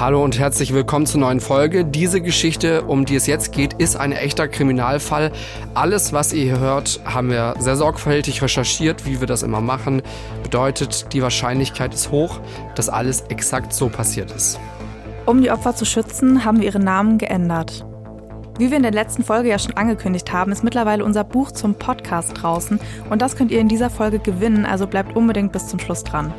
Hallo und herzlich willkommen zur neuen Folge. Diese Geschichte, um die es jetzt geht, ist ein echter Kriminalfall. Alles, was ihr hier hört, haben wir sehr sorgfältig recherchiert, wie wir das immer machen. Bedeutet, die Wahrscheinlichkeit ist hoch, dass alles exakt so passiert ist. Um die Opfer zu schützen, haben wir ihre Namen geändert. Wie wir in der letzten Folge ja schon angekündigt haben, ist mittlerweile unser Buch zum Podcast draußen und das könnt ihr in dieser Folge gewinnen, also bleibt unbedingt bis zum Schluss dran.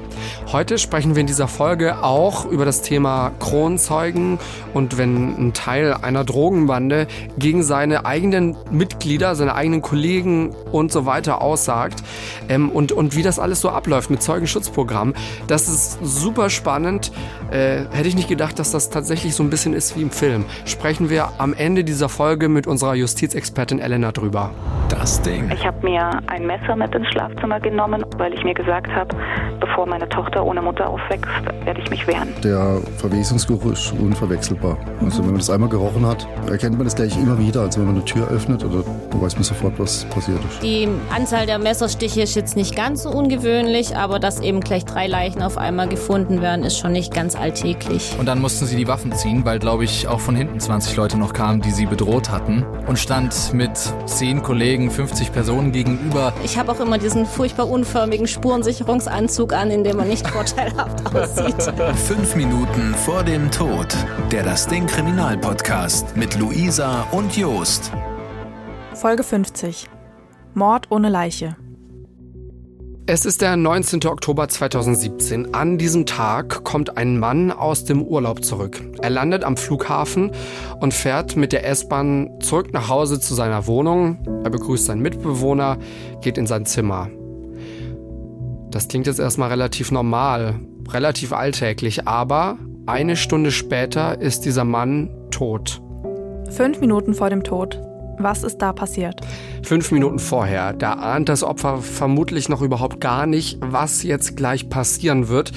Heute sprechen wir in dieser Folge auch über das Thema Kronzeugen und wenn ein Teil einer Drogenbande gegen seine eigenen Mitglieder, seine eigenen Kollegen und so weiter aussagt ähm, und, und wie das alles so abläuft mit Zeugenschutzprogramm. Das ist super spannend. Äh, hätte ich nicht gedacht, dass das tatsächlich so ein bisschen ist wie im Film. Sprechen wir am Ende dieser Folge mit unserer Justizexpertin Elena drüber. Das Ding. Ich habe mir ein Messer mit ins Schlafzimmer genommen, weil ich mir gesagt habe, bevor meine Tochter ohne Mutter aufwächst, werde ich mich wehren. Der Verwesungsgeruch ist unverwechselbar. Also wenn man das einmal gerochen hat, erkennt man das gleich immer wieder. Also wenn man eine Tür öffnet, oder weiß man sofort, was passiert ist. Die Anzahl der Messerstiche ist jetzt nicht ganz so ungewöhnlich, aber dass eben gleich drei Leichen auf einmal gefunden werden, ist schon nicht ganz alltäglich. Und dann mussten sie die Waffen ziehen, weil, glaube ich, auch von hinten 20 Leute noch kamen, die sie bedroht bedroht hatten und stand mit zehn Kollegen, 50 Personen gegenüber. Ich habe auch immer diesen furchtbar unförmigen Spurensicherungsanzug an, in dem man nicht vorteilhaft aussieht. Fünf Minuten vor dem Tod. Der Das Ding Kriminalpodcast mit Luisa und Jost. Folge 50. Mord ohne Leiche. Es ist der 19. Oktober 2017. An diesem Tag kommt ein Mann aus dem Urlaub zurück. Er landet am Flughafen und fährt mit der S-Bahn zurück nach Hause zu seiner Wohnung. Er begrüßt seinen Mitbewohner, geht in sein Zimmer. Das klingt jetzt erstmal relativ normal, relativ alltäglich, aber eine Stunde später ist dieser Mann tot. Fünf Minuten vor dem Tod. Was ist da passiert? Fünf Minuten vorher. Da ahnt das Opfer vermutlich noch überhaupt gar nicht, was jetzt gleich passieren wird.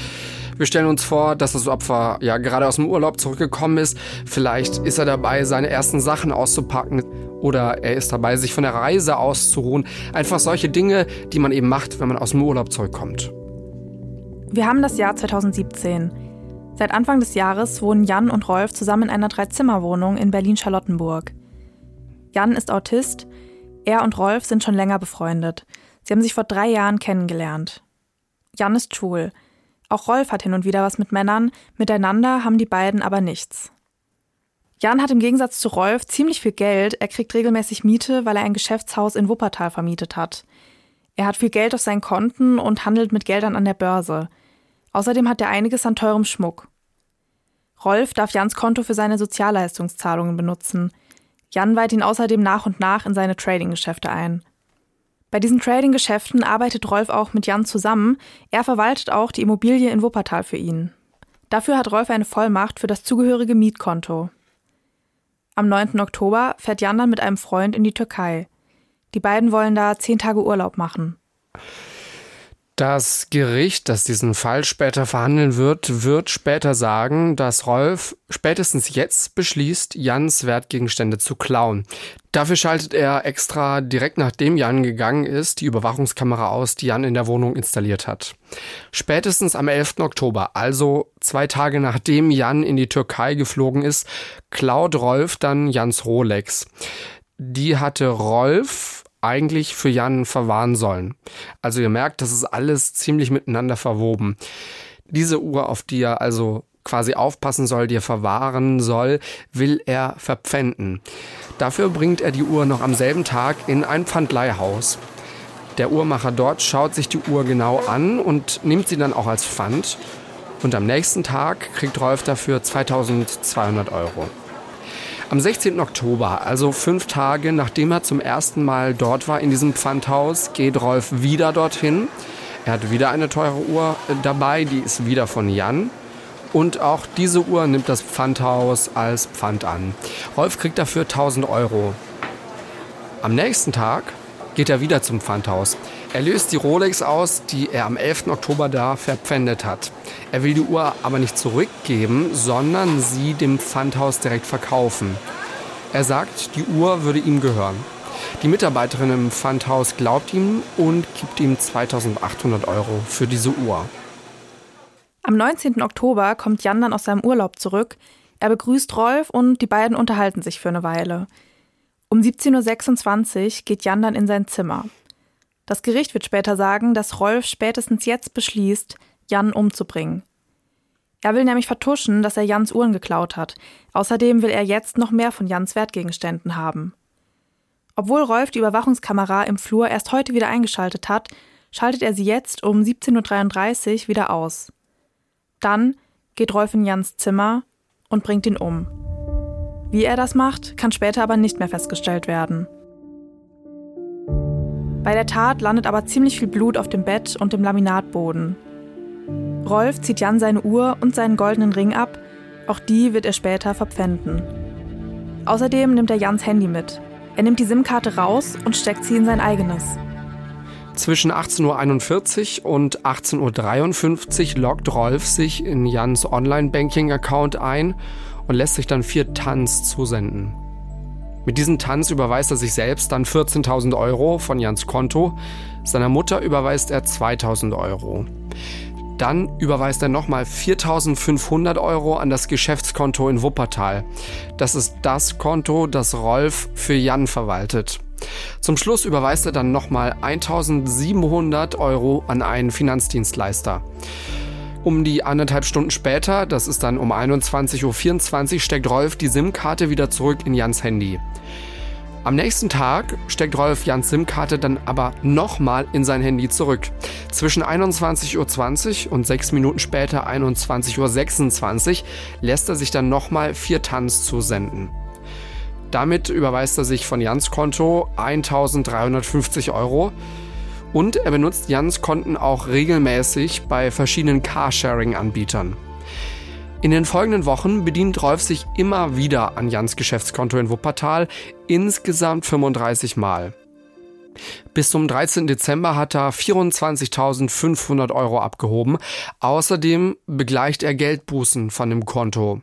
Wir stellen uns vor, dass das Opfer ja gerade aus dem Urlaub zurückgekommen ist. Vielleicht ist er dabei, seine ersten Sachen auszupacken oder er ist dabei, sich von der Reise auszuruhen. Einfach solche Dinge, die man eben macht, wenn man aus dem Urlaub zurückkommt. Wir haben das Jahr 2017. Seit Anfang des Jahres wohnen Jan und Rolf zusammen in einer Dreizimmerwohnung in Berlin-Charlottenburg. Jan ist Autist, er und Rolf sind schon länger befreundet. Sie haben sich vor drei Jahren kennengelernt. Jan ist schwul. Auch Rolf hat hin und wieder was mit Männern, miteinander haben die beiden aber nichts. Jan hat im Gegensatz zu Rolf ziemlich viel Geld, er kriegt regelmäßig Miete, weil er ein Geschäftshaus in Wuppertal vermietet hat. Er hat viel Geld auf seinen Konten und handelt mit Geldern an der Börse. Außerdem hat er einiges an teurem Schmuck. Rolf darf Jans Konto für seine Sozialleistungszahlungen benutzen. Jan weiht ihn außerdem nach und nach in seine Trading-Geschäfte ein. Bei diesen Trading-Geschäften arbeitet Rolf auch mit Jan zusammen. Er verwaltet auch die Immobilie in Wuppertal für ihn. Dafür hat Rolf eine Vollmacht für das zugehörige Mietkonto. Am 9. Oktober fährt Jan dann mit einem Freund in die Türkei. Die beiden wollen da zehn Tage Urlaub machen. Das Gericht, das diesen Fall später verhandeln wird, wird später sagen, dass Rolf spätestens jetzt beschließt, Jans Wertgegenstände zu klauen. Dafür schaltet er extra direkt nachdem Jan gegangen ist die Überwachungskamera aus, die Jan in der Wohnung installiert hat. Spätestens am 11. Oktober, also zwei Tage nachdem Jan in die Türkei geflogen ist, klaut Rolf dann Jans Rolex. Die hatte Rolf eigentlich für Jan verwahren sollen. Also ihr merkt, das ist alles ziemlich miteinander verwoben. Diese Uhr, auf die er also quasi aufpassen soll, die er verwahren soll, will er verpfänden. Dafür bringt er die Uhr noch am selben Tag in ein Pfandleihhaus. Der Uhrmacher dort schaut sich die Uhr genau an und nimmt sie dann auch als Pfand. Und am nächsten Tag kriegt Rolf dafür 2200 Euro. Am 16. Oktober, also fünf Tage nachdem er zum ersten Mal dort war in diesem Pfandhaus, geht Rolf wieder dorthin. Er hat wieder eine teure Uhr äh, dabei, die ist wieder von Jan. Und auch diese Uhr nimmt das Pfandhaus als Pfand an. Rolf kriegt dafür 1000 Euro. Am nächsten Tag geht er wieder zum Pfandhaus. Er löst die Rolex aus, die er am 11. Oktober da verpfändet hat. Er will die Uhr aber nicht zurückgeben, sondern sie dem Pfandhaus direkt verkaufen. Er sagt, die Uhr würde ihm gehören. Die Mitarbeiterin im Pfandhaus glaubt ihm und gibt ihm 2800 Euro für diese Uhr. Am 19. Oktober kommt Jan dann aus seinem Urlaub zurück. Er begrüßt Rolf und die beiden unterhalten sich für eine Weile. Um 17.26 Uhr geht Jan dann in sein Zimmer. Das Gericht wird später sagen, dass Rolf spätestens jetzt beschließt, Jan umzubringen. Er will nämlich vertuschen, dass er Jans Uhren geklaut hat. Außerdem will er jetzt noch mehr von Jans Wertgegenständen haben. Obwohl Rolf die Überwachungskamera im Flur erst heute wieder eingeschaltet hat, schaltet er sie jetzt um 17.33 Uhr wieder aus. Dann geht Rolf in Jans Zimmer und bringt ihn um. Wie er das macht, kann später aber nicht mehr festgestellt werden. Bei der Tat landet aber ziemlich viel Blut auf dem Bett und dem Laminatboden. Rolf zieht Jan seine Uhr und seinen goldenen Ring ab, auch die wird er später verpfänden. Außerdem nimmt er Jans Handy mit. Er nimmt die SIM-Karte raus und steckt sie in sein eigenes. Zwischen 18.41 Uhr und 18.53 Uhr loggt Rolf sich in Jans Online-Banking-Account ein und lässt sich dann vier Tanz zusenden. Mit diesem Tanz überweist er sich selbst dann 14.000 Euro von Jans Konto. Seiner Mutter überweist er 2.000 Euro. Dann überweist er nochmal 4.500 Euro an das Geschäftskonto in Wuppertal. Das ist das Konto, das Rolf für Jan verwaltet. Zum Schluss überweist er dann nochmal 1.700 Euro an einen Finanzdienstleister. Um die anderthalb Stunden später, das ist dann um 21.24 Uhr, steckt Rolf die SIM-Karte wieder zurück in Jans Handy. Am nächsten Tag steckt Rolf Jans SIM-Karte dann aber nochmal in sein Handy zurück. Zwischen 21.20 Uhr und sechs Minuten später 21.26 Uhr lässt er sich dann nochmal vier Tanz zusenden. Damit überweist er sich von Jans Konto 1350 Euro und er benutzt Jans Konten auch regelmäßig bei verschiedenen Carsharing-Anbietern. In den folgenden Wochen bedient Rolf sich immer wieder an Jans Geschäftskonto in Wuppertal, insgesamt 35 Mal. Bis zum 13. Dezember hat er 24.500 Euro abgehoben. Außerdem begleicht er Geldbußen von dem Konto.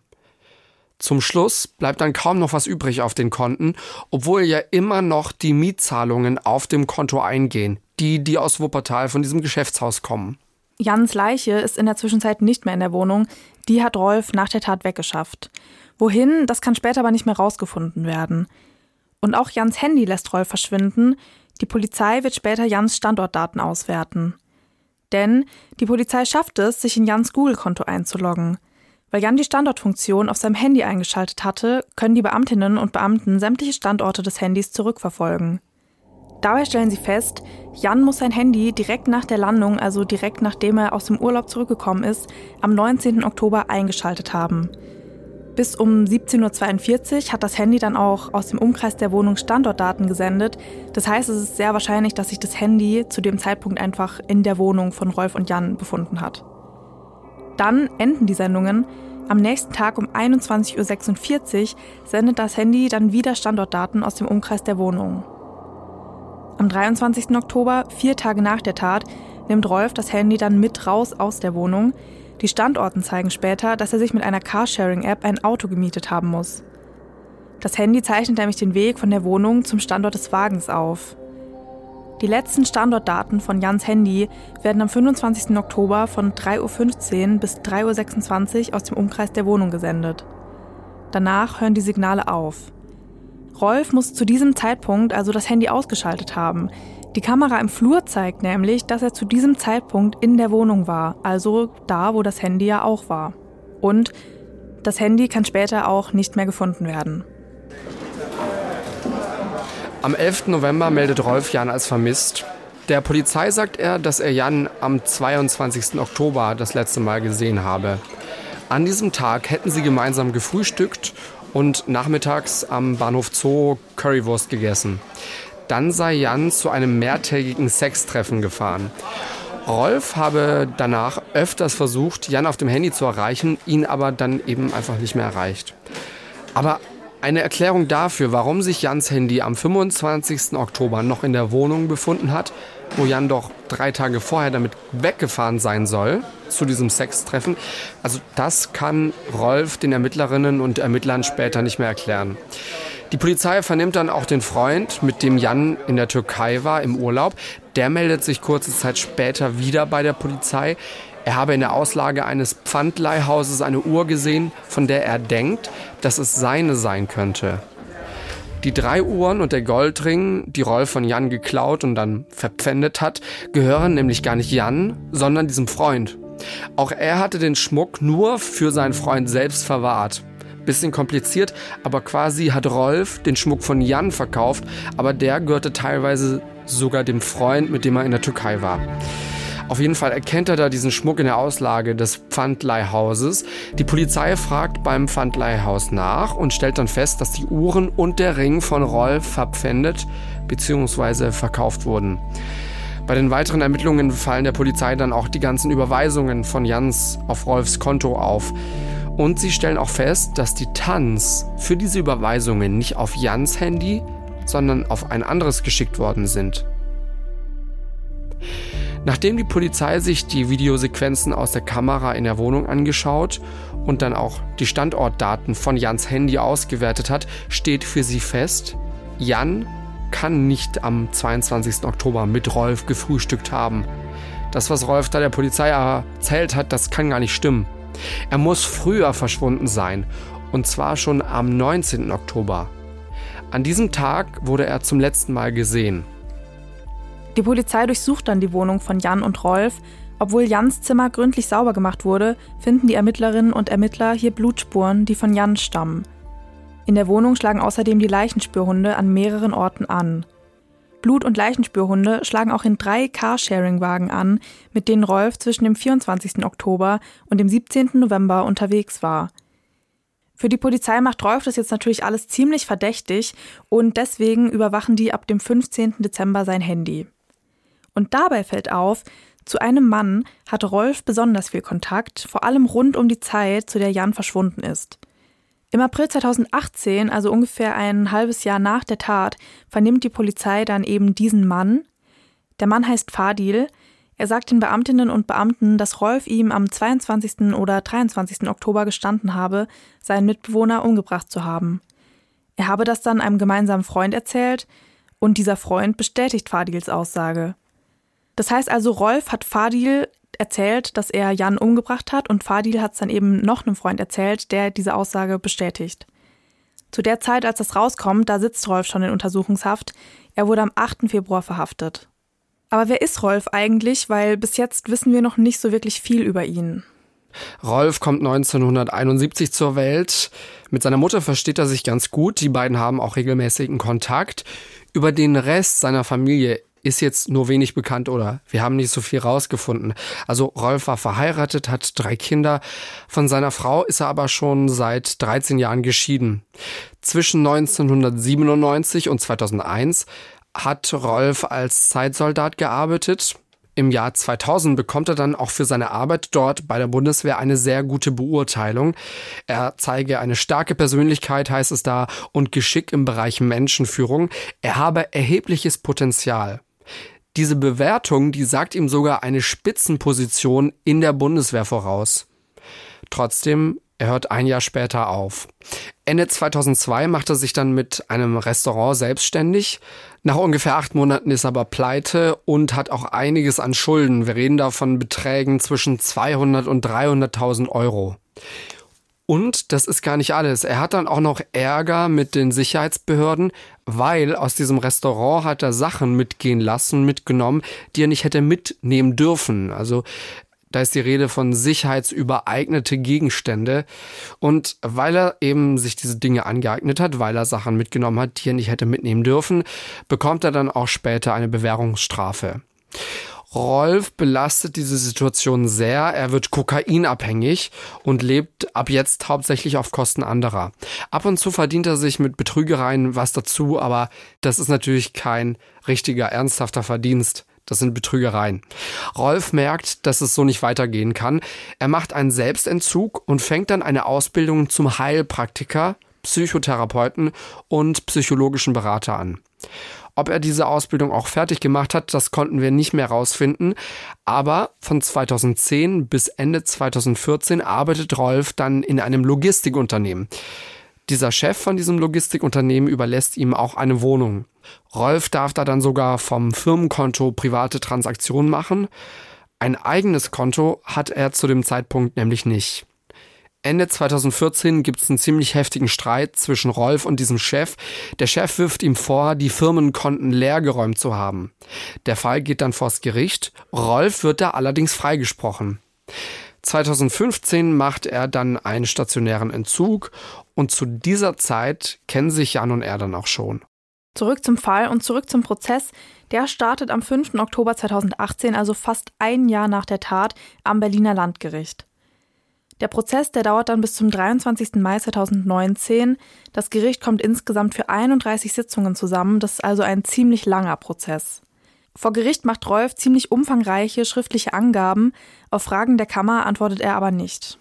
Zum Schluss bleibt dann kaum noch was übrig auf den Konten, obwohl ja immer noch die Mietzahlungen auf dem Konto eingehen, die, die aus Wuppertal von diesem Geschäftshaus kommen. Jans Leiche ist in der Zwischenzeit nicht mehr in der Wohnung. Die hat Rolf nach der Tat weggeschafft. Wohin, das kann später aber nicht mehr rausgefunden werden. Und auch Jans Handy lässt Rolf verschwinden. Die Polizei wird später Jans Standortdaten auswerten. Denn die Polizei schafft es, sich in Jans Google-Konto einzuloggen. Weil Jan die Standortfunktion auf seinem Handy eingeschaltet hatte, können die Beamtinnen und Beamten sämtliche Standorte des Handys zurückverfolgen. Dabei stellen sie fest, Jan muss sein Handy direkt nach der Landung, also direkt nachdem er aus dem Urlaub zurückgekommen ist, am 19. Oktober eingeschaltet haben. Bis um 17.42 Uhr hat das Handy dann auch aus dem Umkreis der Wohnung Standortdaten gesendet. Das heißt, es ist sehr wahrscheinlich, dass sich das Handy zu dem Zeitpunkt einfach in der Wohnung von Rolf und Jan befunden hat. Dann enden die Sendungen. Am nächsten Tag um 21.46 Uhr sendet das Handy dann wieder Standortdaten aus dem Umkreis der Wohnung. Am 23. Oktober, vier Tage nach der Tat, nimmt Rolf das Handy dann mit raus aus der Wohnung. Die Standorten zeigen später, dass er sich mit einer Carsharing-App ein Auto gemietet haben muss. Das Handy zeichnet nämlich den Weg von der Wohnung zum Standort des Wagens auf. Die letzten Standortdaten von Jans Handy werden am 25. Oktober von 3.15 Uhr bis 3.26 Uhr aus dem Umkreis der Wohnung gesendet. Danach hören die Signale auf. Rolf muss zu diesem Zeitpunkt also das Handy ausgeschaltet haben. Die Kamera im Flur zeigt nämlich, dass er zu diesem Zeitpunkt in der Wohnung war, also da, wo das Handy ja auch war. Und das Handy kann später auch nicht mehr gefunden werden. Am 11. November meldet Rolf Jan als vermisst. Der Polizei sagt er, dass er Jan am 22. Oktober das letzte Mal gesehen habe. An diesem Tag hätten sie gemeinsam gefrühstückt und nachmittags am Bahnhof Zoo Currywurst gegessen. Dann sei Jan zu einem mehrtägigen Sextreffen gefahren. Rolf habe danach öfters versucht, Jan auf dem Handy zu erreichen, ihn aber dann eben einfach nicht mehr erreicht. Aber eine Erklärung dafür, warum sich Jans Handy am 25. Oktober noch in der Wohnung befunden hat, wo Jan doch drei Tage vorher damit weggefahren sein soll zu diesem Sextreffen, also das kann Rolf den Ermittlerinnen und Ermittlern später nicht mehr erklären. Die Polizei vernimmt dann auch den Freund, mit dem Jan in der Türkei war, im Urlaub. Der meldet sich kurze Zeit später wieder bei der Polizei. Er habe in der Auslage eines Pfandleihhauses eine Uhr gesehen, von der er denkt, dass es seine sein könnte. Die drei Uhren und der Goldring, die Rolf von Jan geklaut und dann verpfändet hat, gehören nämlich gar nicht Jan, sondern diesem Freund. Auch er hatte den Schmuck nur für seinen Freund selbst verwahrt. Bisschen kompliziert, aber quasi hat Rolf den Schmuck von Jan verkauft, aber der gehörte teilweise sogar dem Freund, mit dem er in der Türkei war. Auf jeden Fall erkennt er da diesen Schmuck in der Auslage des Pfandleihhauses. Die Polizei fragt beim Pfandleihhaus nach und stellt dann fest, dass die Uhren und der Ring von Rolf verpfändet bzw. verkauft wurden. Bei den weiteren Ermittlungen fallen der Polizei dann auch die ganzen Überweisungen von Jans auf Rolfs Konto auf. Und sie stellen auch fest, dass die Tanz für diese Überweisungen nicht auf Jans Handy, sondern auf ein anderes geschickt worden sind. Nachdem die Polizei sich die Videosequenzen aus der Kamera in der Wohnung angeschaut und dann auch die Standortdaten von Jans Handy ausgewertet hat, steht für sie fest, Jan kann nicht am 22. Oktober mit Rolf gefrühstückt haben. Das, was Rolf da der Polizei erzählt hat, das kann gar nicht stimmen. Er muss früher verschwunden sein, und zwar schon am 19. Oktober. An diesem Tag wurde er zum letzten Mal gesehen. Die Polizei durchsucht dann die Wohnung von Jan und Rolf. Obwohl Jans Zimmer gründlich sauber gemacht wurde, finden die Ermittlerinnen und Ermittler hier Blutspuren, die von Jan stammen. In der Wohnung schlagen außerdem die Leichenspürhunde an mehreren Orten an. Blut- und Leichenspürhunde schlagen auch in drei Carsharing-Wagen an, mit denen Rolf zwischen dem 24. Oktober und dem 17. November unterwegs war. Für die Polizei macht Rolf das jetzt natürlich alles ziemlich verdächtig und deswegen überwachen die ab dem 15. Dezember sein Handy. Und dabei fällt auf, zu einem Mann hat Rolf besonders viel Kontakt, vor allem rund um die Zeit, zu der Jan verschwunden ist. Im April 2018, also ungefähr ein halbes Jahr nach der Tat, vernimmt die Polizei dann eben diesen Mann. Der Mann heißt Fadil. Er sagt den Beamtinnen und Beamten, dass Rolf ihm am 22. oder 23. Oktober gestanden habe, seinen Mitbewohner umgebracht zu haben. Er habe das dann einem gemeinsamen Freund erzählt und dieser Freund bestätigt Fadils Aussage. Das heißt also, Rolf hat Fadil erzählt, dass er Jan umgebracht hat und Fadil hat es dann eben noch einem Freund erzählt, der diese Aussage bestätigt. Zu der Zeit, als das rauskommt, da sitzt Rolf schon in Untersuchungshaft. Er wurde am 8. Februar verhaftet. Aber wer ist Rolf eigentlich? Weil bis jetzt wissen wir noch nicht so wirklich viel über ihn. Rolf kommt 1971 zur Welt. Mit seiner Mutter versteht er sich ganz gut. Die beiden haben auch regelmäßigen Kontakt. Über den Rest seiner Familie ist jetzt nur wenig bekannt oder wir haben nicht so viel rausgefunden. Also Rolf war verheiratet, hat drei Kinder. Von seiner Frau ist er aber schon seit 13 Jahren geschieden. Zwischen 1997 und 2001 hat Rolf als Zeitsoldat gearbeitet. Im Jahr 2000 bekommt er dann auch für seine Arbeit dort bei der Bundeswehr eine sehr gute Beurteilung. Er zeige eine starke Persönlichkeit, heißt es da, und Geschick im Bereich Menschenführung. Er habe erhebliches Potenzial. Diese Bewertung, die sagt ihm sogar eine Spitzenposition in der Bundeswehr voraus. Trotzdem, er hört ein Jahr später auf. Ende 2002 macht er sich dann mit einem Restaurant selbstständig. Nach ungefähr acht Monaten ist er aber pleite und hat auch einiges an Schulden. Wir reden da von Beträgen zwischen 200 und 300.000 Euro. Und das ist gar nicht alles. Er hat dann auch noch Ärger mit den Sicherheitsbehörden, weil aus diesem Restaurant hat er Sachen mitgehen lassen, mitgenommen, die er nicht hätte mitnehmen dürfen. Also da ist die Rede von sicherheitsübereignete Gegenstände. Und weil er eben sich diese Dinge angeeignet hat, weil er Sachen mitgenommen hat, die er nicht hätte mitnehmen dürfen, bekommt er dann auch später eine Bewährungsstrafe. Rolf belastet diese Situation sehr. Er wird kokainabhängig und lebt ab jetzt hauptsächlich auf Kosten anderer. Ab und zu verdient er sich mit Betrügereien was dazu, aber das ist natürlich kein richtiger, ernsthafter Verdienst. Das sind Betrügereien. Rolf merkt, dass es so nicht weitergehen kann. Er macht einen Selbstentzug und fängt dann eine Ausbildung zum Heilpraktiker, Psychotherapeuten und psychologischen Berater an. Ob er diese Ausbildung auch fertig gemacht hat, das konnten wir nicht mehr rausfinden. Aber von 2010 bis Ende 2014 arbeitet Rolf dann in einem Logistikunternehmen. Dieser Chef von diesem Logistikunternehmen überlässt ihm auch eine Wohnung. Rolf darf da dann sogar vom Firmenkonto private Transaktionen machen. Ein eigenes Konto hat er zu dem Zeitpunkt nämlich nicht. Ende 2014 gibt es einen ziemlich heftigen Streit zwischen Rolf und diesem Chef. Der Chef wirft ihm vor, die Firmenkonten leergeräumt zu haben. Der Fall geht dann vors Gericht. Rolf wird da allerdings freigesprochen. 2015 macht er dann einen stationären Entzug und zu dieser Zeit kennen sich Jan und er dann auch schon. Zurück zum Fall und zurück zum Prozess. Der startet am 5. Oktober 2018, also fast ein Jahr nach der Tat, am Berliner Landgericht. Der Prozess, der dauert dann bis zum 23. Mai 2019. Das Gericht kommt insgesamt für 31 Sitzungen zusammen. Das ist also ein ziemlich langer Prozess. Vor Gericht macht Rolf ziemlich umfangreiche schriftliche Angaben. Auf Fragen der Kammer antwortet er aber nicht.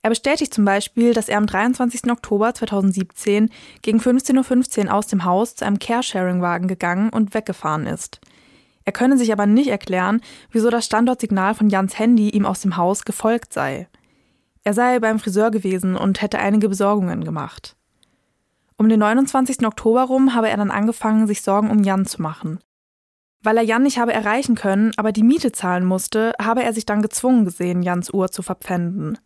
Er bestätigt zum Beispiel, dass er am 23. Oktober 2017 gegen 15.15 Uhr aus dem Haus zu einem Caresharing-Wagen gegangen und weggefahren ist. Er könne sich aber nicht erklären, wieso das Standortsignal von Jans Handy ihm aus dem Haus gefolgt sei. Er sei beim Friseur gewesen und hätte einige Besorgungen gemacht. Um den 29. Oktober rum habe er dann angefangen, sich Sorgen um Jan zu machen. Weil er Jan nicht habe erreichen können, aber die Miete zahlen musste, habe er sich dann gezwungen gesehen, Jans Uhr zu verpfänden.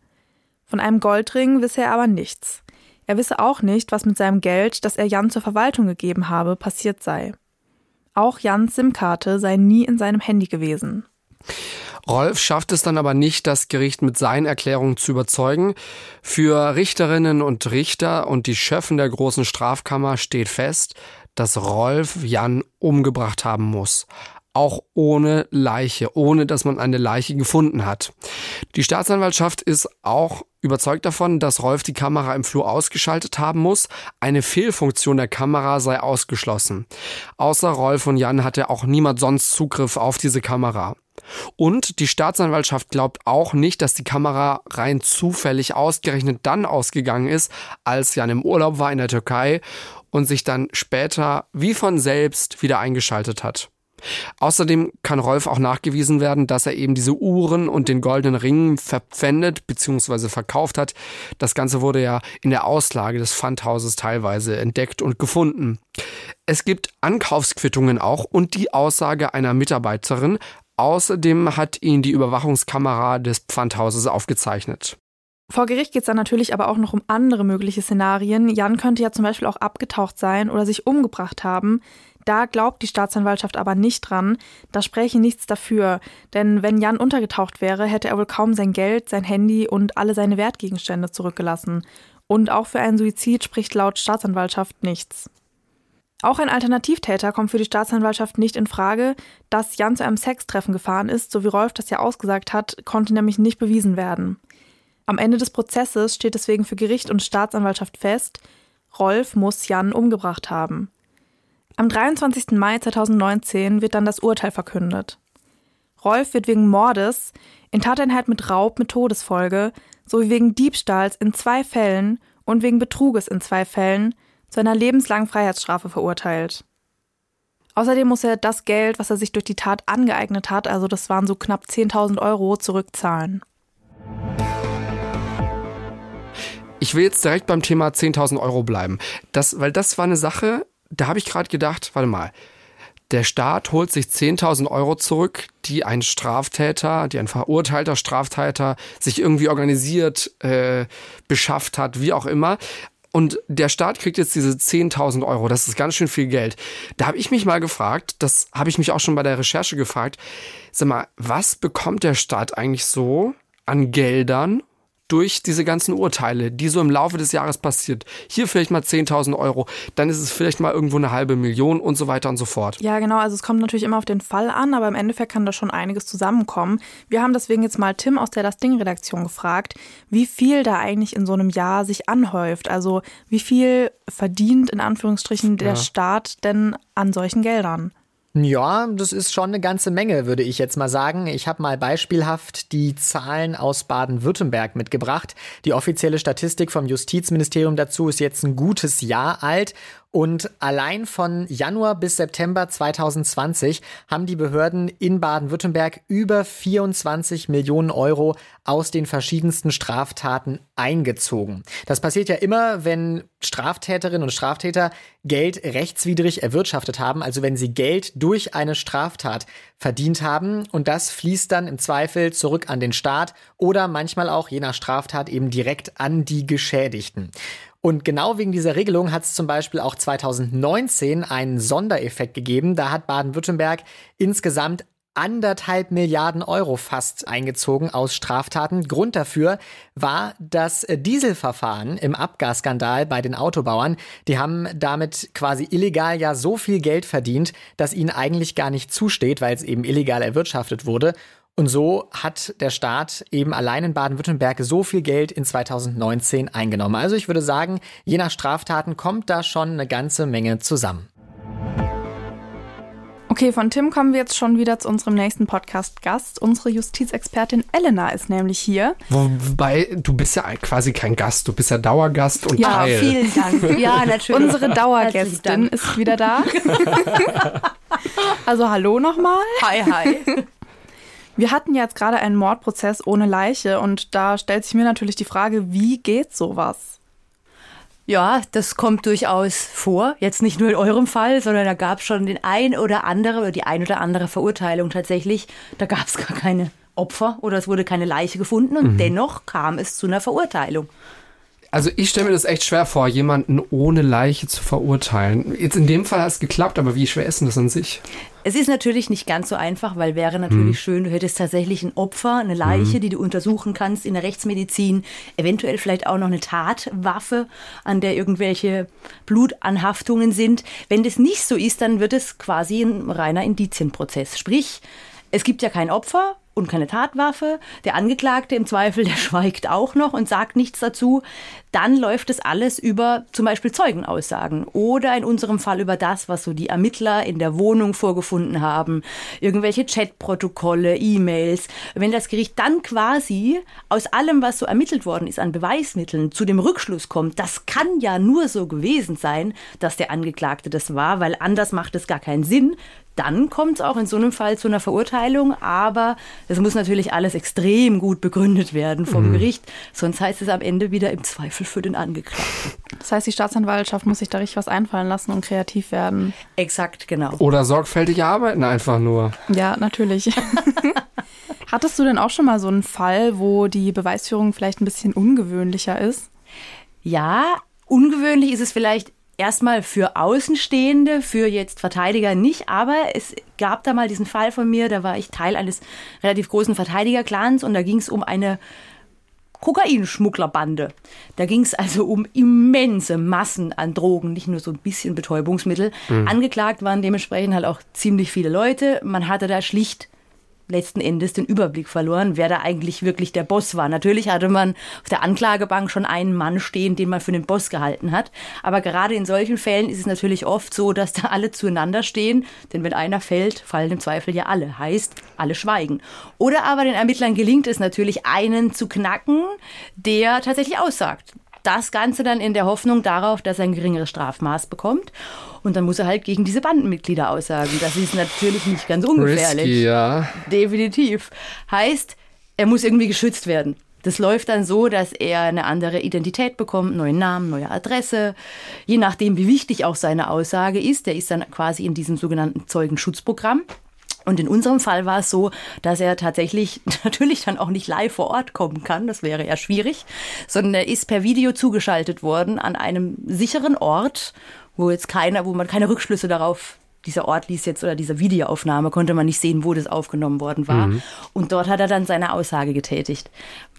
Von einem Goldring wisse er aber nichts. Er wisse auch nicht, was mit seinem Geld, das er Jan zur Verwaltung gegeben habe, passiert sei. Auch Jans SIM-Karte sei nie in seinem Handy gewesen. Rolf schafft es dann aber nicht, das Gericht mit seinen Erklärungen zu überzeugen. Für Richterinnen und Richter und die Schöffen der großen Strafkammer steht fest, dass Rolf Jan umgebracht haben muss. Auch ohne Leiche, ohne dass man eine Leiche gefunden hat. Die Staatsanwaltschaft ist auch überzeugt davon, dass Rolf die Kamera im Flur ausgeschaltet haben muss. Eine Fehlfunktion der Kamera sei ausgeschlossen. Außer Rolf und Jan hatte auch niemand sonst Zugriff auf diese Kamera. Und die Staatsanwaltschaft glaubt auch nicht, dass die Kamera rein zufällig ausgerechnet dann ausgegangen ist, als Jan im Urlaub war in der Türkei und sich dann später wie von selbst wieder eingeschaltet hat. Außerdem kann Rolf auch nachgewiesen werden, dass er eben diese Uhren und den goldenen Ring verpfändet bzw. verkauft hat. Das Ganze wurde ja in der Auslage des Pfandhauses teilweise entdeckt und gefunden. Es gibt Ankaufsquittungen auch und die Aussage einer Mitarbeiterin, Außerdem hat ihn die Überwachungskamera des Pfandhauses aufgezeichnet. Vor Gericht geht es dann natürlich aber auch noch um andere mögliche Szenarien. Jan könnte ja zum Beispiel auch abgetaucht sein oder sich umgebracht haben. Da glaubt die Staatsanwaltschaft aber nicht dran. Da spräche nichts dafür. Denn wenn Jan untergetaucht wäre, hätte er wohl kaum sein Geld, sein Handy und alle seine Wertgegenstände zurückgelassen. Und auch für einen Suizid spricht laut Staatsanwaltschaft nichts. Auch ein Alternativtäter kommt für die Staatsanwaltschaft nicht in Frage. Dass Jan zu einem Sextreffen gefahren ist, so wie Rolf das ja ausgesagt hat, konnte nämlich nicht bewiesen werden. Am Ende des Prozesses steht deswegen für Gericht und Staatsanwaltschaft fest, Rolf muss Jan umgebracht haben. Am 23. Mai 2019 wird dann das Urteil verkündet. Rolf wird wegen Mordes, in Tateinheit mit Raub mit Todesfolge sowie wegen Diebstahls in zwei Fällen und wegen Betruges in zwei Fällen zu einer lebenslangen Freiheitsstrafe verurteilt. Außerdem muss er das Geld, was er sich durch die Tat angeeignet hat, also das waren so knapp 10.000 Euro, zurückzahlen. Ich will jetzt direkt beim Thema 10.000 Euro bleiben. Das, weil das war eine Sache, da habe ich gerade gedacht, warte mal, der Staat holt sich 10.000 Euro zurück, die ein Straftäter, die ein verurteilter Straftäter sich irgendwie organisiert, äh, beschafft hat, wie auch immer. Und der Staat kriegt jetzt diese 10.000 Euro. Das ist ganz schön viel Geld. Da habe ich mich mal gefragt, das habe ich mich auch schon bei der Recherche gefragt, sag mal, was bekommt der Staat eigentlich so an Geldern durch diese ganzen Urteile, die so im Laufe des Jahres passiert. Hier vielleicht mal 10.000 Euro, dann ist es vielleicht mal irgendwo eine halbe Million und so weiter und so fort. Ja, genau. Also es kommt natürlich immer auf den Fall an, aber im Endeffekt kann da schon einiges zusammenkommen. Wir haben deswegen jetzt mal Tim aus der Das Ding Redaktion gefragt, wie viel da eigentlich in so einem Jahr sich anhäuft. Also wie viel verdient in Anführungsstrichen der ja. Staat denn an solchen Geldern? Ja, das ist schon eine ganze Menge, würde ich jetzt mal sagen. Ich habe mal beispielhaft die Zahlen aus Baden-Württemberg mitgebracht. Die offizielle Statistik vom Justizministerium dazu ist jetzt ein gutes Jahr alt Und allein von Januar bis September 2020 haben die Behörden in Baden-Württemberg über 24 Millionen Euro aus den verschiedensten Straftaten eingezogen. Das passiert ja immer, wenn Straftäterinnen und Straftäter Geld rechtswidrig erwirtschaftet haben, also wenn sie Geld durch eine Straftat verdient haben und das fließt dann im Zweifel zurück an den Staat oder manchmal auch je nach Straftat eben direkt an die Geschädigten. Und genau wegen dieser Regelung hat es zum Beispiel auch 2019 einen Sondereffekt gegeben. Da hat Baden-Württemberg insgesamt anderthalb Milliarden Euro fast eingezogen aus Straftaten. Grund dafür war das Dieselverfahren im Abgasskandal bei den Autobauern. Die haben damit quasi illegal ja so viel Geld verdient, dass ihnen eigentlich gar nicht zusteht, weil es eben illegal erwirtschaftet wurde. Und so hat der Staat eben allein in Baden-Württemberg so viel Geld in 2019 eingenommen. Also ich würde sagen, je nach Straftaten kommt da schon eine ganze Menge zusammen. Okay, von Tim kommen wir jetzt schon wieder zu unserem nächsten Podcast-Gast. Unsere Justizexpertin Elena ist nämlich hier. Wobei, du bist ja quasi kein Gast, du bist ja Dauergast und Ja, Teil. vielen Dank. Ja, natürlich. Unsere Dauergästin ist wieder da. also hallo nochmal. Hi, hi. Wir hatten ja jetzt gerade einen Mordprozess ohne Leiche und da stellt sich mir natürlich die Frage, wie geht sowas? Ja, das kommt durchaus vor. Jetzt nicht nur in eurem Fall, sondern da gab es schon den ein oder andere oder die ein oder andere Verurteilung tatsächlich. Da gab es gar keine Opfer oder es wurde keine Leiche gefunden und dennoch kam es zu einer Verurteilung. Also ich stelle mir das echt schwer vor, jemanden ohne Leiche zu verurteilen. Jetzt in dem Fall hat es geklappt, aber wie schwer ist denn das an sich? Es ist natürlich nicht ganz so einfach, weil wäre natürlich schön, du hättest tatsächlich ein Opfer, eine Leiche, die du untersuchen kannst in der Rechtsmedizin, eventuell vielleicht auch noch eine Tatwaffe, an der irgendwelche Blutanhaftungen sind. Wenn das nicht so ist, dann wird es quasi ein reiner Indizienprozess. Sprich, es gibt ja kein Opfer und keine Tatwaffe. Der Angeklagte im Zweifel, der schweigt auch noch und sagt nichts dazu. Dann läuft es alles über zum Beispiel Zeugenaussagen oder in unserem Fall über das, was so die Ermittler in der Wohnung vorgefunden haben, irgendwelche Chatprotokolle, E-Mails. Wenn das Gericht dann quasi aus allem, was so ermittelt worden ist an Beweismitteln, zu dem Rückschluss kommt, das kann ja nur so gewesen sein, dass der Angeklagte das war, weil anders macht es gar keinen Sinn, dann kommt es auch in so einem Fall zu einer Verurteilung, aber es muss natürlich alles extrem gut begründet werden vom Gericht, sonst heißt es am Ende wieder im Zweifel für den Angeklagten. Das heißt, die Staatsanwaltschaft muss sich da richtig was einfallen lassen und kreativ werden. Exakt, genau. Oder sorgfältig arbeiten einfach nur. Ja, natürlich. Hattest du denn auch schon mal so einen Fall, wo die Beweisführung vielleicht ein bisschen ungewöhnlicher ist? Ja, ungewöhnlich ist es vielleicht erstmal für Außenstehende, für jetzt Verteidiger nicht, aber es gab da mal diesen Fall von mir, da war ich Teil eines relativ großen Verteidigerclans und da ging es um eine Kokainschmugglerbande. Da ging es also um immense Massen an Drogen, nicht nur so ein bisschen Betäubungsmittel. Angeklagt waren dementsprechend halt auch ziemlich viele Leute. Man hatte da schlicht letzten Endes den Überblick verloren, wer da eigentlich wirklich der Boss war. Natürlich hatte man auf der Anklagebank schon einen Mann stehen, den man für den Boss gehalten hat. Aber gerade in solchen Fällen ist es natürlich oft so, dass da alle zueinander stehen. Denn wenn einer fällt, fallen im Zweifel ja alle. Heißt, alle schweigen. Oder aber den Ermittlern gelingt es natürlich, einen zu knacken, der tatsächlich aussagt. Das Ganze dann in der Hoffnung darauf, dass er ein geringeres Strafmaß bekommt. Und dann muss er halt gegen diese Bandenmitglieder aussagen. Das ist natürlich nicht ganz ungefährlich. Risky, ja. Definitiv. Heißt, er muss irgendwie geschützt werden. Das läuft dann so, dass er eine andere Identität bekommt, neuen Namen, neue Adresse. Je nachdem, wie wichtig auch seine Aussage ist. Der ist dann quasi in diesem sogenannten Zeugenschutzprogramm. Und in unserem Fall war es so, dass er tatsächlich natürlich dann auch nicht live vor Ort kommen kann, das wäre ja schwierig, sondern er ist per Video zugeschaltet worden an einem sicheren Ort, wo jetzt keiner, wo man keine Rückschlüsse darauf dieser Ort ließ jetzt oder diese Videoaufnahme konnte man nicht sehen, wo das aufgenommen worden war. Und dort hat er dann seine Aussage getätigt.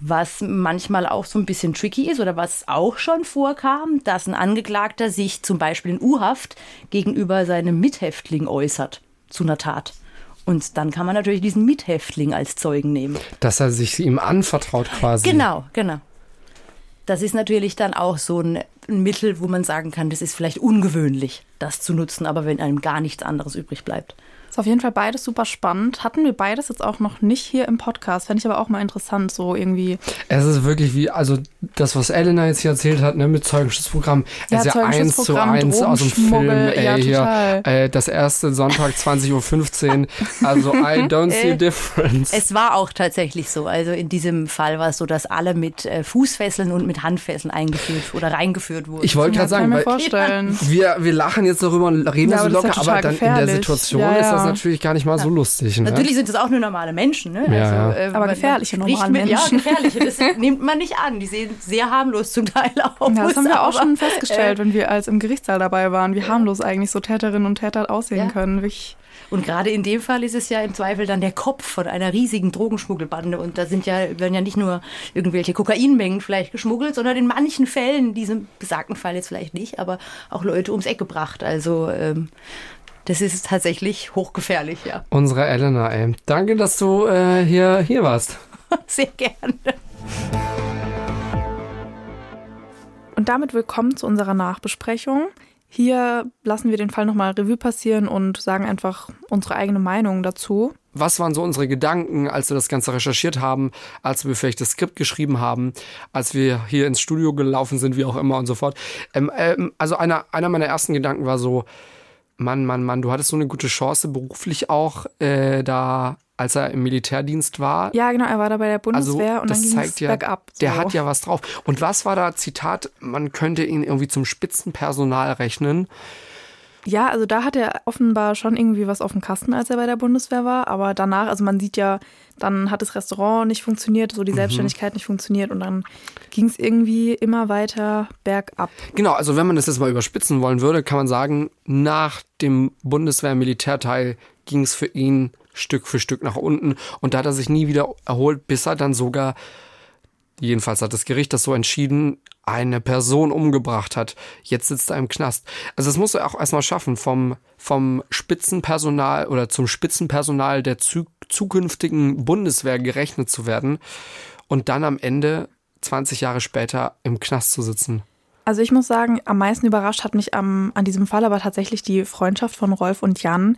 Was manchmal auch so ein bisschen tricky ist oder was auch schon vorkam, dass ein Angeklagter sich zum Beispiel in U-Haft gegenüber seinem Mithäftling äußert zu einer Tat. Und dann kann man natürlich diesen Mithäftling als Zeugen nehmen. Dass er sich ihm anvertraut quasi. Genau, genau. Das ist natürlich dann auch so ein ein Mittel, wo man sagen kann, das ist vielleicht ungewöhnlich, das zu nutzen, aber wenn einem gar nichts anderes übrig bleibt. Ist auf jeden Fall beides super spannend. Hatten wir beides jetzt auch noch nicht hier im Podcast. Fände ich aber auch mal interessant, so irgendwie. Es ist wirklich wie, also das, was Elena jetzt hier erzählt hat, ne, mit Zeugenschutzprogramm, Ja, es ist ja eins zu eins aus dem Film, ey, ja, hier, total. äh, das erste Sonntag 20.15 Uhr. Also I don't see a Äh, difference. Es war auch tatsächlich so. Also in diesem Fall war es so, dass alle mit äh, Fußfesseln und mit Handfesseln eingeführt oder reingeführt wurden. Ich wollte gerade sagen, ich mir weil vorstellen. wir, wir lachen jetzt darüber und reden Ja, so locker, aber dann in der gefährlich. Situation Ja, ist das. Natürlich gar nicht mal so lustig. Ne? Natürlich sind es auch nur normale Menschen, ne? Ja, ja. äh, Aber gefährliche normale mit, Menschen. Ja, gefährliche. Das nimmt man nicht an. Die sehen sehr harmlos zum Teil aus. Ja, das haben wir auch aber, schon festgestellt, äh, wenn wir als im Gerichtssaal dabei waren, wie harmlos eigentlich so Täterinnen und Täter aussehen Ja. können. Wirklich. Und gerade in dem Fall ist es ja im Zweifel dann der Kopf von einer riesigen Drogenschmuggelbande. Und da sind ja, werden ja nicht nur irgendwelche Kokainmengen vielleicht geschmuggelt, sondern in manchen Fällen, in diesem besagten Fall jetzt vielleicht nicht, aber auch Leute ums Eck gebracht. Also ähm, das ist tatsächlich hochgefährlich, ja. Unsere Elena, ey. Danke, dass du äh, hier, hier warst. Sehr gerne. Und damit willkommen zu unserer Nachbesprechung. Hier lassen wir den Fall nochmal Revue passieren und sagen einfach unsere eigene Meinung dazu. Was waren so unsere Gedanken, als wir das Ganze recherchiert haben, als wir vielleicht das Skript geschrieben haben, als wir hier ins Studio gelaufen sind, wie auch immer und so fort. Ähm, ähm, also einer, einer meiner ersten Gedanken war so, Mann, Mann, Mann, du hattest so eine gute Chance beruflich auch äh, da, als er im Militärdienst war. Ja, genau, er war da bei der Bundeswehr und dann Also, das ging es zeigt ja, bergab. So. der hat ja was drauf. Und was war da, Zitat, man könnte ihn irgendwie zum Spitzenpersonal rechnen. Ja, also da hat er offenbar schon irgendwie was auf dem Kasten, als er bei der Bundeswehr war. Aber danach, also man sieht ja, dann hat das Restaurant nicht funktioniert, so die Mhm. Selbstständigkeit nicht funktioniert und dann ging es irgendwie immer weiter bergab. Genau, also wenn man das jetzt mal überspitzen wollen würde, kann man sagen, nach dem Bundeswehr-Militärteil ging es für ihn Stück für Stück nach unten und da hat er sich nie wieder erholt, bis er dann sogar, jedenfalls hat das Gericht das so entschieden, eine Person umgebracht hat. Jetzt sitzt er im Knast. Also das muss er auch erstmal schaffen, vom, vom Spitzenpersonal oder zum Spitzenpersonal der zu, zukünftigen Bundeswehr gerechnet zu werden und dann am Ende 20 Jahre später im Knast zu sitzen. Also ich muss sagen, am meisten überrascht hat mich am, an diesem Fall aber tatsächlich die Freundschaft von Rolf und Jan.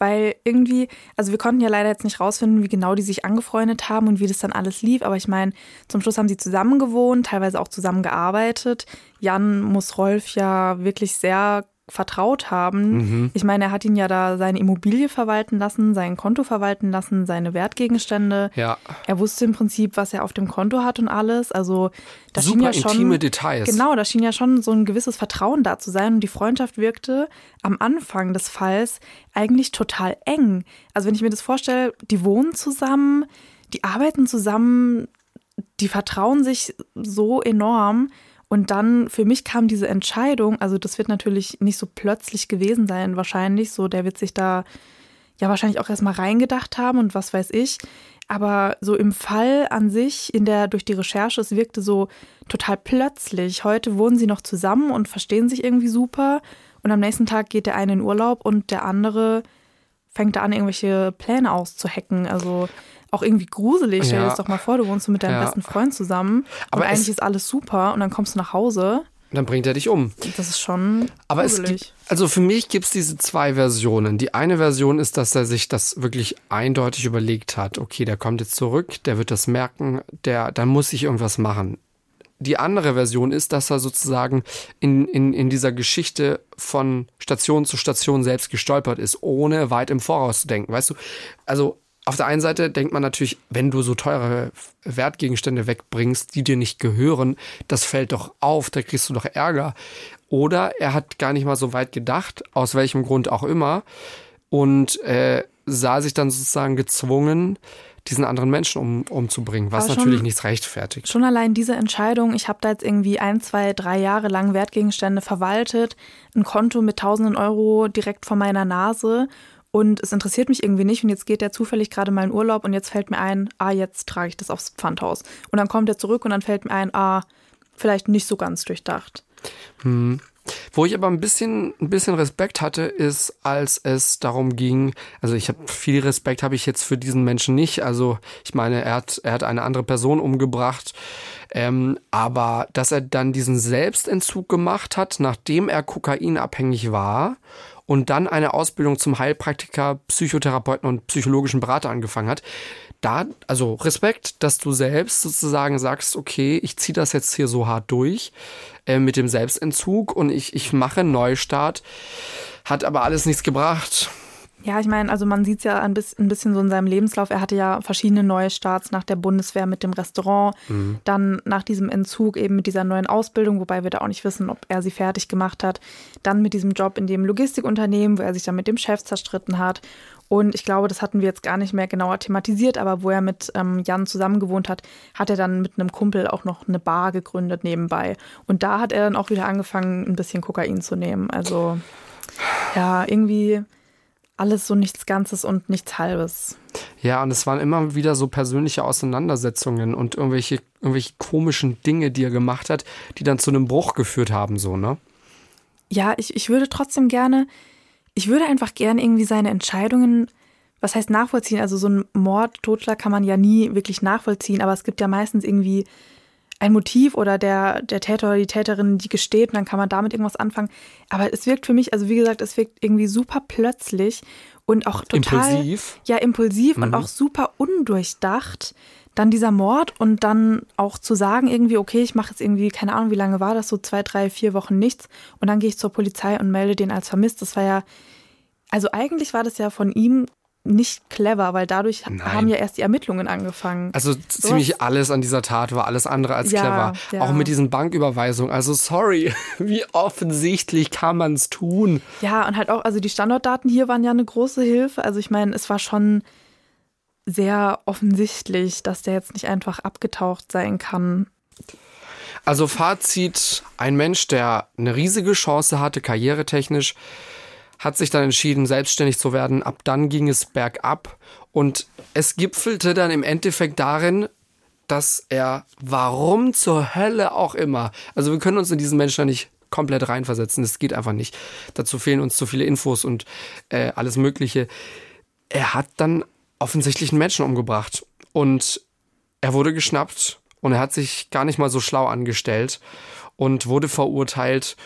Weil irgendwie, also wir konnten ja leider jetzt nicht rausfinden, wie genau die sich angefreundet haben und wie das dann alles lief. Aber ich meine, zum Schluss haben sie zusammen gewohnt, teilweise auch zusammen gearbeitet. Jan muss Rolf ja wirklich sehr vertraut haben. Mhm. Ich meine, er hat ihn ja da seine Immobilie verwalten lassen, sein Konto verwalten lassen, seine Wertgegenstände. Ja. Er wusste im Prinzip, was er auf dem Konto hat und alles. Also das Super schien ja schon, intime Details. Genau, da schien ja schon so ein gewisses Vertrauen da zu sein und die Freundschaft wirkte am Anfang des Falls eigentlich total eng. Also wenn ich mir das vorstelle, die wohnen zusammen, die arbeiten zusammen, die vertrauen sich so enorm. Und dann für mich kam diese Entscheidung, also das wird natürlich nicht so plötzlich gewesen sein, wahrscheinlich. So, der wird sich da ja wahrscheinlich auch erstmal reingedacht haben und was weiß ich. Aber so im Fall an sich, in der durch die Recherche, es wirkte so total plötzlich. Heute wohnen sie noch zusammen und verstehen sich irgendwie super. Und am nächsten Tag geht der eine in Urlaub und der andere fängt da an, irgendwelche Pläne auszuhacken. Also auch irgendwie gruselig. Stell dir Ja. das doch mal vor, du wohnst so mit deinem Ja. besten Freund zusammen Aber und es- eigentlich ist alles super und dann kommst du nach Hause. Dann bringt er dich um. Das ist schon Aber es gruselig. gibt, also für mich gibt es diese zwei Versionen. Die eine Version ist, dass er sich das wirklich eindeutig überlegt hat. Okay, der kommt jetzt zurück, der wird das merken, der, dann muss ich irgendwas machen. Die andere Version ist, dass er sozusagen in, in, in dieser Geschichte von Station zu Station selbst gestolpert ist, ohne weit im Voraus zu denken. Weißt du, also auf der einen Seite denkt man natürlich, wenn du so teure Wertgegenstände wegbringst, die dir nicht gehören, das fällt doch auf, da kriegst du doch Ärger. Oder er hat gar nicht mal so weit gedacht, aus welchem Grund auch immer, und äh, sah sich dann sozusagen gezwungen, diesen anderen Menschen um, umzubringen, was schon- natürlich nichts rechtfertigt. Schon allein diese Entscheidung, ich habe da jetzt irgendwie ein, zwei, drei Jahre lang Wertgegenstände verwaltet, ein Konto mit tausenden Euro direkt vor meiner Nase und es interessiert mich irgendwie nicht und jetzt geht der zufällig gerade mal in Urlaub und jetzt fällt mir ein, ah, jetzt trage ich das aufs Pfandhaus. Und dann kommt er zurück und dann fällt mir ein, ah, vielleicht nicht so ganz durchdacht. Hm. Wo ich aber ein bisschen, ein bisschen Respekt hatte, ist, als es darum ging, also ich habe viel Respekt habe ich jetzt für diesen Menschen nicht. Also ich meine, er hat, er hat eine andere Person umgebracht, ähm, aber dass er dann diesen Selbstentzug gemacht hat, nachdem er kokainabhängig war und dann eine Ausbildung zum Heilpraktiker, Psychotherapeuten und psychologischen Berater angefangen hat. Da, also Respekt, dass du selbst sozusagen sagst, okay, ich ziehe das jetzt hier so hart durch äh, mit dem Selbstentzug und ich, ich mache Neustart. Hat aber alles nichts gebracht. Ja, ich meine, also man sieht es ja ein bisschen, so in seinem Lebenslauf. Er hatte ja verschiedene neue Starts nach der Bundeswehr mit dem Restaurant, mhm. dann nach diesem Entzug eben mit dieser neuen Ausbildung, wobei wir da auch nicht wissen, ob er sie fertig gemacht hat. Dann mit diesem Job in dem Logistikunternehmen, wo er sich dann mit dem Chef zerstritten hat. Und ich glaube, das hatten wir jetzt gar nicht mehr genauer thematisiert, aber wo er mit ähm, Jan zusammengewohnt hat, hat er dann mit einem Kumpel auch noch eine Bar gegründet nebenbei. Und da hat er dann auch wieder angefangen, ein bisschen Kokain zu nehmen. Also ja, irgendwie alles so nichts Ganzes und nichts Halbes. Ja, und es waren immer wieder so persönliche Auseinandersetzungen und irgendwelche, irgendwelche komischen Dinge, die er gemacht hat, die dann zu einem Bruch geführt haben, so, ne? Ja, ich, ich würde trotzdem gerne, ich würde einfach gerne irgendwie seine Entscheidungen, was heißt nachvollziehen? Also so ein Mord, Totschlag kann man ja nie wirklich nachvollziehen, aber es gibt ja meistens irgendwie ein Motiv oder der, der Täter oder die Täterin, die gesteht und dann kann man damit irgendwas anfangen. Aber es wirkt für mich, also wie gesagt, es wirkt irgendwie super plötzlich und auch total. Impulsiv. Ja, impulsiv mhm. und auch super undurchdacht. Dann dieser Mord und dann auch zu sagen, irgendwie, okay, ich mache jetzt irgendwie, keine Ahnung, wie lange war das, so zwei, drei, vier Wochen nichts. Und dann gehe ich zur Polizei und melde den als vermisst. Das war ja, also eigentlich war das ja von ihm nicht clever, weil dadurch Nein. haben ja erst die Ermittlungen angefangen. Also so ziemlich alles an dieser Tat war alles andere als ja, clever. Ja. Auch mit diesen Banküberweisungen. Also sorry, wie offensichtlich kann man es tun? Ja, und halt auch, also die Standortdaten hier waren ja eine große Hilfe. Also ich meine, es war schon sehr offensichtlich, dass der jetzt nicht einfach abgetaucht sein kann. Also Fazit, ein Mensch, der eine riesige Chance hatte, karrieretechnisch, hat sich dann entschieden, selbstständig zu werden. Ab dann ging es bergab und es gipfelte dann im Endeffekt darin, dass er, warum zur Hölle auch immer, also wir können uns in diesen Menschen nicht komplett reinversetzen, das geht einfach nicht. Dazu fehlen uns zu viele Infos und äh, alles Mögliche. Er hat dann offensichtlich einen Menschen umgebracht und er wurde geschnappt und er hat sich gar nicht mal so schlau angestellt und wurde verurteilt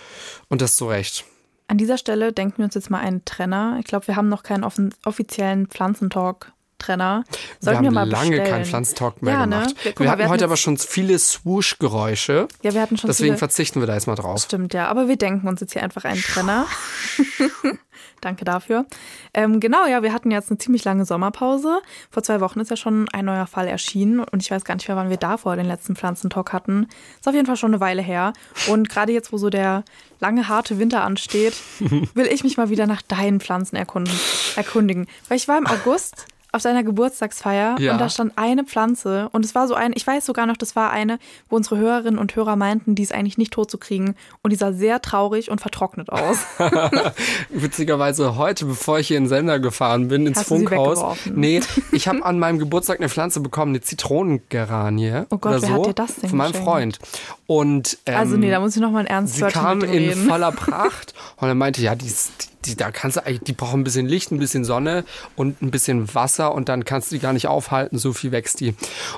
und das zu Recht. An dieser Stelle denken wir uns jetzt mal einen Trenner. Ich glaube, wir haben noch keinen offiziellen Pflanzentalk Trenner. Sollten wir, haben wir mal lange bestellen. keinen Pflanzentalk mehr ja, ne? gemacht. Wir, wir, hatten wir heute aber schon viele Swoosh-Geräusche. Ja, wir hatten schon Deswegen viele... verzichten wir da jetzt mal drauf. Stimmt, ja. Aber wir denken uns jetzt hier einfach einen Trenner. Danke dafür. Ähm, genau, ja, wir hatten jetzt eine ziemlich lange Sommerpause. Vor zwei Wochen ist ja schon ein neuer Fall erschienen und ich weiß gar nicht mehr, wann wir davor den letzten Pflanzentalk hatten. Ist auf jeden Fall schon eine Weile her. Und gerade jetzt, wo so der lange, harte Winter ansteht, will ich mich mal wieder nach deinen Pflanzen erkundigen. Weil ich war im August auf seiner Geburtstagsfeier ja. und da stand eine Pflanze und es war so eine, ich weiß sogar noch, das war eine, wo unsere Hörerinnen und Hörer meinten, die ist eigentlich nicht tot zu kriegen und die sah sehr traurig und vertrocknet aus. Witzigerweise heute, bevor ich hier in den Sender gefahren bin, ins Hast Funkhaus. nee, ich habe an meinem Geburtstag eine Pflanze bekommen, eine Zitronengeranie. Oh Gott, oder wer so, hat dir das denn Von meinem geschenkt? Freund. Und, ähm, also nee, da muss ich noch mal ein ernst Sie kam in voller Pracht und er meinte, ja, die ist die, da kannst du eigentlich, die brauchen ein bisschen Licht, ein bisschen Sonne und ein bisschen Wasser und dann kannst du die gar nicht aufhalten, so viel wächst die.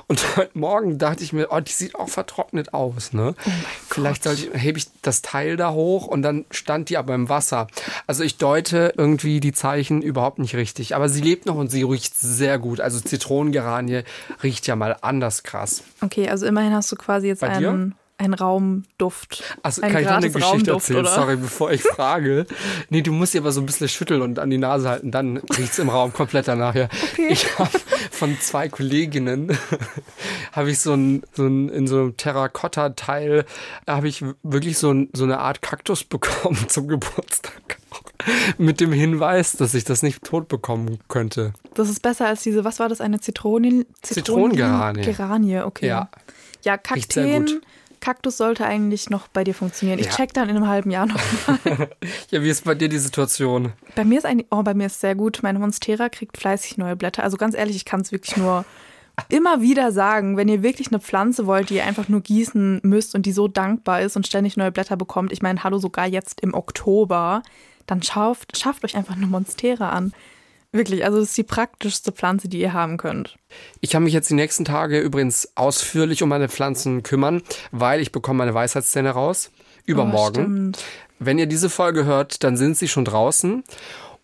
Und heute Morgen dachte ich mir, oh, die sieht auch vertrocknet aus, ne? Oh Vielleicht sollte ich, hebe ich das Teil da hoch und dann stand die aber im Wasser. Also ich deute irgendwie die Zeichen überhaupt nicht richtig. Aber sie lebt noch und sie riecht sehr gut. Also Zitronengeranie riecht ja mal anders krass. Okay, also immerhin hast du quasi jetzt Bei einen. Dir? Ein Raumduft. Also ein kann ich noch eine Geschichte Raumduft, erzählen? Oder? Sorry, bevor ich frage. Nee, du musst sie aber so ein bisschen schütteln und an die Nase halten, dann riecht es im Raum komplett danach. Ja. Okay. Ich habe von zwei Kolleginnen habe ich so ein, so ein in so einem Terrakotta-Teil habe ich wirklich so, ein, so eine Art Kaktus bekommen zum Geburtstag. Mit dem Hinweis, dass ich das nicht tot bekommen könnte. Das ist besser als diese, was war das, eine Zitronen... Zitronengeranie. Geranie, okay. Ja. Ja, Riecht sehr gut. Kakteen, Kaktus sollte eigentlich noch bei dir funktionieren. Ich Ja. check dann in einem halben Jahr noch mal. Ja, wie ist bei dir die Situation? bei mir ist eigentlich, oh, bei mir ist sehr gut. Meine Monstera kriegt fleißig neue Blätter. Also ganz ehrlich, ich kann es wirklich nur immer wieder sagen, wenn ihr wirklich eine Pflanze wollt, die ihr einfach nur gießen müsst und die so dankbar ist und ständig neue Blätter bekommt, ich meine, hallo, sogar jetzt im Oktober, dann schafft, schafft euch einfach eine Monstera an. Wirklich, also das ist die praktischste Pflanze, die ihr haben könnt. Ich kann mich jetzt die nächsten Tage übrigens ausführlich um meine Pflanzen kümmern, weil ich bekomme meine Weisheitszähne raus. Übermorgen. Oh, Wenn ihr diese Folge hört, dann sind sie schon draußen.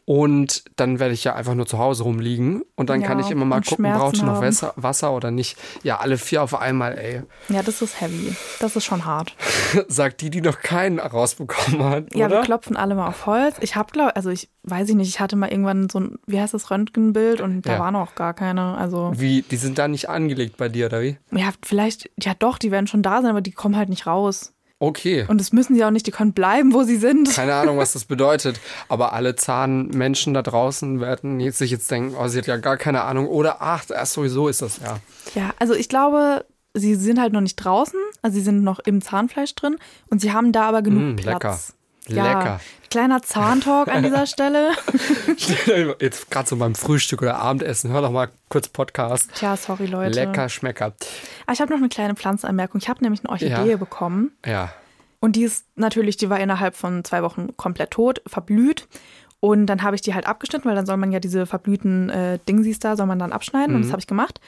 Und dann werde ich ja einfach nur zu Hause rumliegen und dann Ja, kann ich immer mal gucken, braucht ihr noch. Wasser, Wasser oder nicht. Ja, alle vier auf einmal, ey. Ja, das ist heavy. Das ist schon hart. Sagt die, die noch keinen rausbekommen hat, Ja, wir oder? klopfen alle mal auf Holz. Ich habe, glaube also ich weiß ich nicht, ich hatte mal irgendwann so ein, wie heißt das, Röntgenbild und da Ja. waren auch gar keine. Also, Wie, die sind da nicht angelegt bei dir, oder wie? ja, vielleicht, ja doch, die werden schon da sein, aber die kommen halt nicht raus. Okay. Und das müssen sie auch nicht, die können bleiben, wo sie sind. Keine Ahnung, was das bedeutet. Aber alle Zahnmenschen da draußen werden jetzt sich jetzt denken, oh, sie hat ja gar keine Ahnung. Oder ach, sowieso ist das ja. Ja, also ich glaube, sie sind halt noch nicht draußen, also sie sind noch im Zahnfleisch drin und sie haben da aber genug Mm, Platz. lecker. Ja, Lecker. kleiner Zahntalk an dieser Stelle. Jetzt gerade so beim Frühstück oder Abendessen, hör doch mal kurz Podcast. Tja, sorry Leute. Lecker Schmecker. Aber ich habe noch eine kleine Pflanzenanmerkung. Ich habe nämlich eine Orchidee Ja. bekommen. Ja. Und die ist natürlich, die war innerhalb von zwei Wochen komplett tot, verblüht. Und dann habe ich die halt abgeschnitten, weil dann soll man ja diese verblühten äh, Dingsies da, soll man dann abschneiden. Und Mhm. das habe ich gemacht.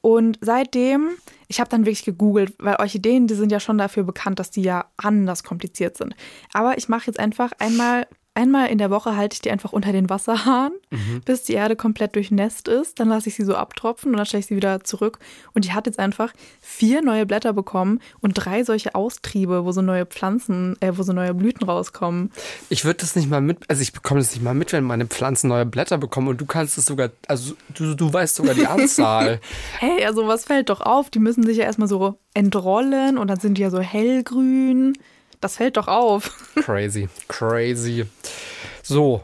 Und seitdem, ich habe dann wirklich gegoogelt, weil Orchideen, die sind ja schon dafür bekannt, dass die ja anders kompliziert sind. Aber ich mache jetzt einfach einmal, einmal in der Woche halte ich die einfach unter den Wasserhahn, Mhm. bis die Erde komplett durchnässt ist. Dann lasse ich sie so abtropfen und dann stelle ich sie wieder zurück. Und die hat jetzt einfach vier neue Blätter bekommen und drei solche Austriebe, wo so neue Pflanzen, äh, wo so neue Blüten rauskommen. Ich würde das nicht mal mit, also ich bekomme das nicht mal mit, wenn meine Pflanzen neue Blätter bekommen und du kannst es sogar, also du, du weißt sogar die Anzahl. Hey, also was fällt doch auf? Die müssen sich ja erstmal so entrollen und dann sind die ja so hellgrün. Das fällt doch auf. crazy, crazy. So,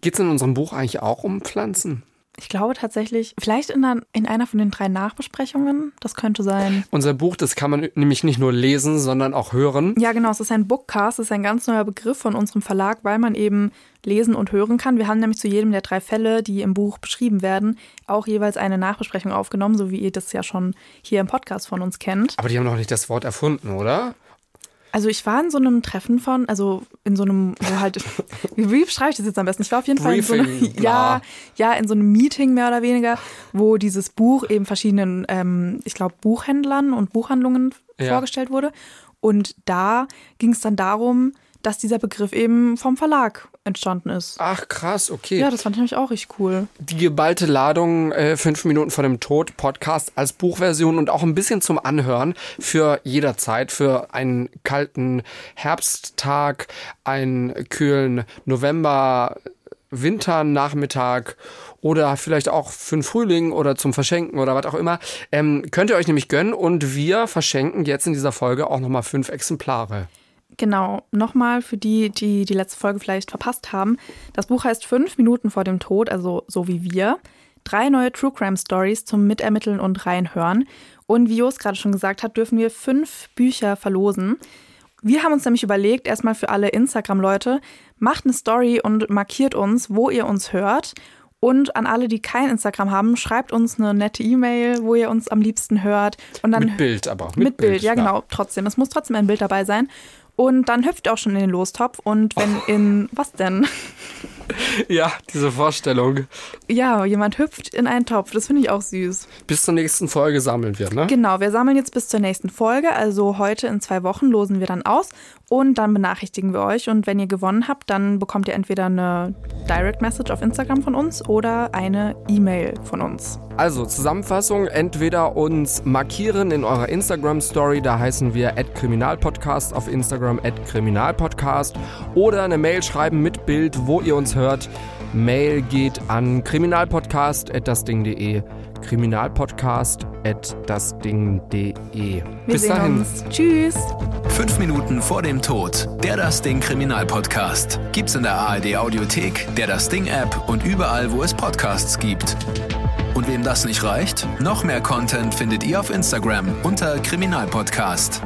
geht's in unserem Buch eigentlich auch um Pflanzen? Ich glaube tatsächlich, vielleicht in, einer- in einer von den drei Nachbesprechungen. Das könnte sein. Unser Buch, das kann man nämlich nicht nur lesen, sondern auch hören. Ja, genau. Es ist ein Bookcast. Es ist ein ganz neuer Begriff von unserem Verlag, weil man eben lesen und hören kann. Wir haben nämlich zu jedem der drei Fälle, die im Buch beschrieben werden, auch jeweils eine Nachbesprechung aufgenommen, so wie ihr das ja schon hier im Podcast von uns kennt. Aber die haben noch nicht das Wort erfunden, oder? Also ich war in so einem Treffen von, also in so einem, wo halt, wie, beschreibe ich das jetzt am besten? Ich war auf jeden Fall in so einem, Briefing, ja, ja, in so einem Meeting mehr oder weniger, wo dieses Buch eben verschiedenen, ähm, ich glaube, Buchhändlern und Buchhandlungen Ja. vorgestellt wurde. Und da ging es dann darum, dass dieser Begriff eben vom Verlag entstanden ist. Ach, krass, okay. Ja, das fand ich nämlich auch richtig cool. die geballte Ladung äh, fünf Minuten vor dem Tod Podcast als Buchversion und auch ein bisschen zum Anhören für jederzeit, für einen kalten Herbsttag, einen kühlen November, Winternachmittag oder vielleicht auch für den Frühling oder zum Verschenken oder was auch immer. Ähm, könnt ihr euch nämlich gönnen und wir verschenken jetzt in dieser Folge auch nochmal fünf Exemplare. Genau, nochmal für die, die die letzte Folge vielleicht verpasst haben. Das Buch heißt Fünf Minuten vor dem Tod, also so wie wir. Drei neue True Crime Stories zum Mitermitteln und Reinhören. Und wie Jos gerade schon gesagt hat, dürfen wir fünf Bücher verlosen. Wir haben uns nämlich überlegt, erstmal für alle Instagram-Leute, macht eine Story und markiert uns, wo ihr uns hört. Und an alle, die kein Instagram haben, schreibt uns eine nette E-Mail, wo ihr uns am liebsten hört. Und dann Mit Bild aber. mit, Bild, ja, genau, trotzdem. Es muss trotzdem ein Bild dabei sein. Und dann hüpft ihr auch schon in den Lostopf. Und wenn in, was denn? Ja, diese Vorstellung. Ja, jemand hüpft in einen Topf. Das finde ich auch süß. Bis zur nächsten Folge sammeln wir, ne? Genau, wir sammeln jetzt bis zur nächsten Folge. Also heute in zwei Wochen losen wir dann aus. Und dann benachrichtigen wir euch. Und wenn ihr gewonnen habt, dann bekommt ihr entweder eine Direct Message auf Instagram von uns oder eine E-Mail von uns. Also Zusammenfassung, entweder uns markieren in eurer Instagram-Story, da heißen wir @kriminalpodcast auf Instagram @kriminalpodcast oder eine Mail schreiben mit Bild, wo ihr uns hört. Mail geht an kriminalpodcast@dasding.de, kriminalpodcast@dasding.de. Bis sehen dahin. uns. Tschüss. Fünf Minuten vor dem Tod. Der Das Ding Kriminalpodcast. Gibt's in der ARD Audiothek, der Das Ding App und überall, wo es Podcasts gibt. Und wem das nicht reicht, noch mehr Content findet ihr auf Instagram unter Kriminalpodcast.